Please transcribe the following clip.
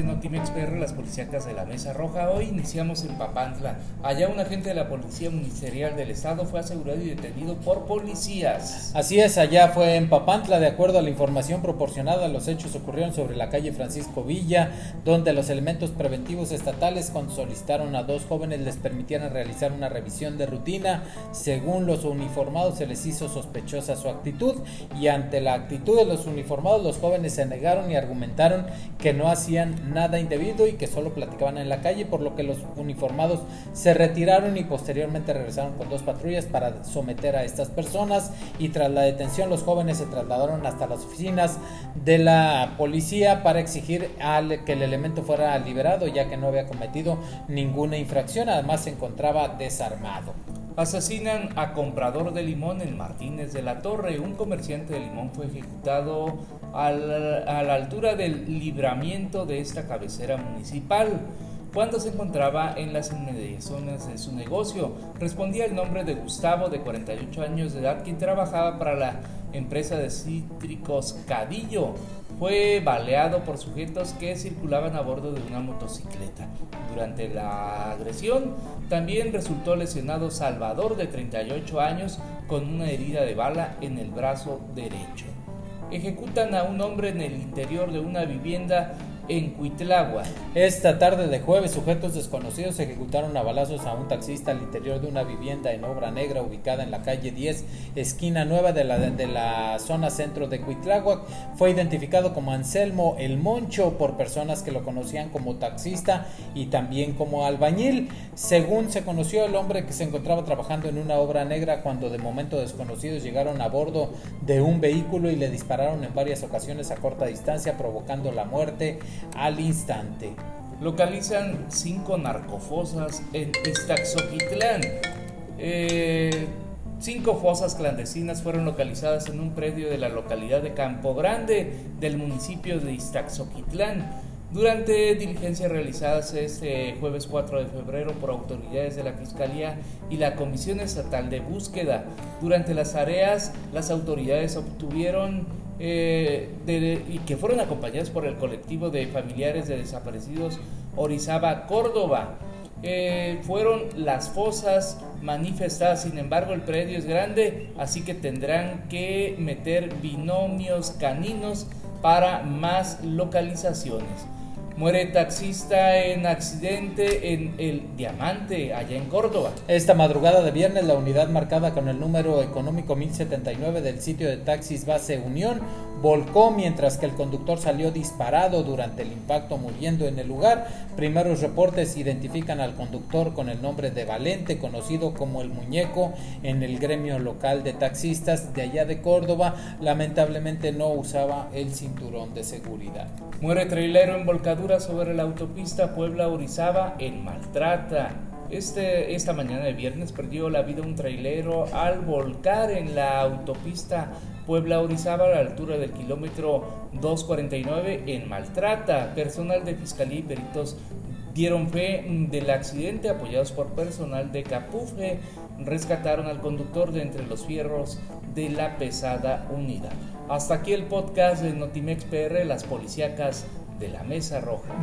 de Notimex PR, las policíacas de la Mesa Roja. Hoy iniciamos en Papantla. Allá un agente de la Policía Ministerial del Estado fue asegurado y detenido por policías. Así es, allá fue en Papantla, de acuerdo a la información proporcionada, los hechos ocurrieron sobre la calle Francisco Villa, donde los elementos preventivos estatales cuando solicitaron a dos jóvenes les permitieran realizar una revisión de rutina. Según los uniformados se les hizo sospechosa su actitud y ante la actitud de los uniformados los jóvenes se negaron y argumentaron que no hacían nada indebido y que solo platicaban en la calle, por lo que los uniformados se retiraron y posteriormente regresaron con dos patrullas para someter a estas personas y tras la detención los jóvenes se trasladaron hasta las oficinas de la policía para exigir al, que el elemento fuera liberado ya que no había cometido ninguna infracción, además se encontraba desarmado. Asesinan a comprador de limón en Martínez de la Torre. Un comerciante de limón fue ejecutado a la altura del libramiento de esta cabecera municipal cuando se encontraba en las inmediaciones de su negocio. Respondía el nombre de Gustavo, de 48 años de edad, quien trabajaba para la empresa de cítricos Cadillo fue baleado por sujetos que circulaban a bordo de una motocicleta. Durante la agresión también resultó lesionado Salvador de 38 años con una herida de bala en el brazo derecho. Ejecutan a un hombre en el interior de una vivienda en Cuitlagua. Esta tarde de jueves, sujetos desconocidos ejecutaron a balazos a un taxista al interior de una vivienda en obra negra ubicada en la calle 10, esquina nueva de la, de la zona centro de Cuitlagua. Fue identificado como Anselmo El Moncho por personas que lo conocían como taxista y también como albañil. Según se conoció, el hombre que se encontraba trabajando en una obra negra cuando de momento desconocidos llegaron a bordo de un vehículo y le dispararon en varias ocasiones a corta distancia, provocando la muerte al instante. Localizan cinco narcofosas en Iztaxoquitlán. Eh, cinco fosas clandestinas fueron localizadas en un predio de la localidad de Campo Grande del municipio de Iztaxoquitlán. Durante diligencias realizadas este jueves 4 de febrero por autoridades de la Fiscalía y la Comisión Estatal de Búsqueda, durante las tareas las autoridades obtuvieron eh, y que fueron acompañadas por el colectivo de familiares de desaparecidos Orizaba, Córdoba. Eh, fueron las fosas manifestadas, sin embargo el predio es grande, así que tendrán que meter binomios caninos para más localizaciones. Muere taxista en accidente en el Diamante, allá en Córdoba. Esta madrugada de viernes, la unidad marcada con el número económico 1079 del sitio de taxis Base Unión volcó mientras que el conductor salió disparado durante el impacto muriendo en el lugar. Primeros reportes identifican al conductor con el nombre de Valente, conocido como el muñeco en el gremio local de taxistas de allá de Córdoba. Lamentablemente no usaba el cinturón de seguridad. Muere trailero en volcadura sobre la autopista Puebla-Orizaba en Maltrata. Este, esta mañana de viernes perdió la vida un trailero al volcar en la autopista Puebla-Orizaba a la altura del kilómetro 249 en Maltrata. Personal de Fiscalía y peritos dieron fe del accidente apoyados por personal de Capufe. Rescataron al conductor de entre los fierros de la pesada unidad. Hasta aquí el podcast de Notimex PR, las policíacas de la Mesa Roja.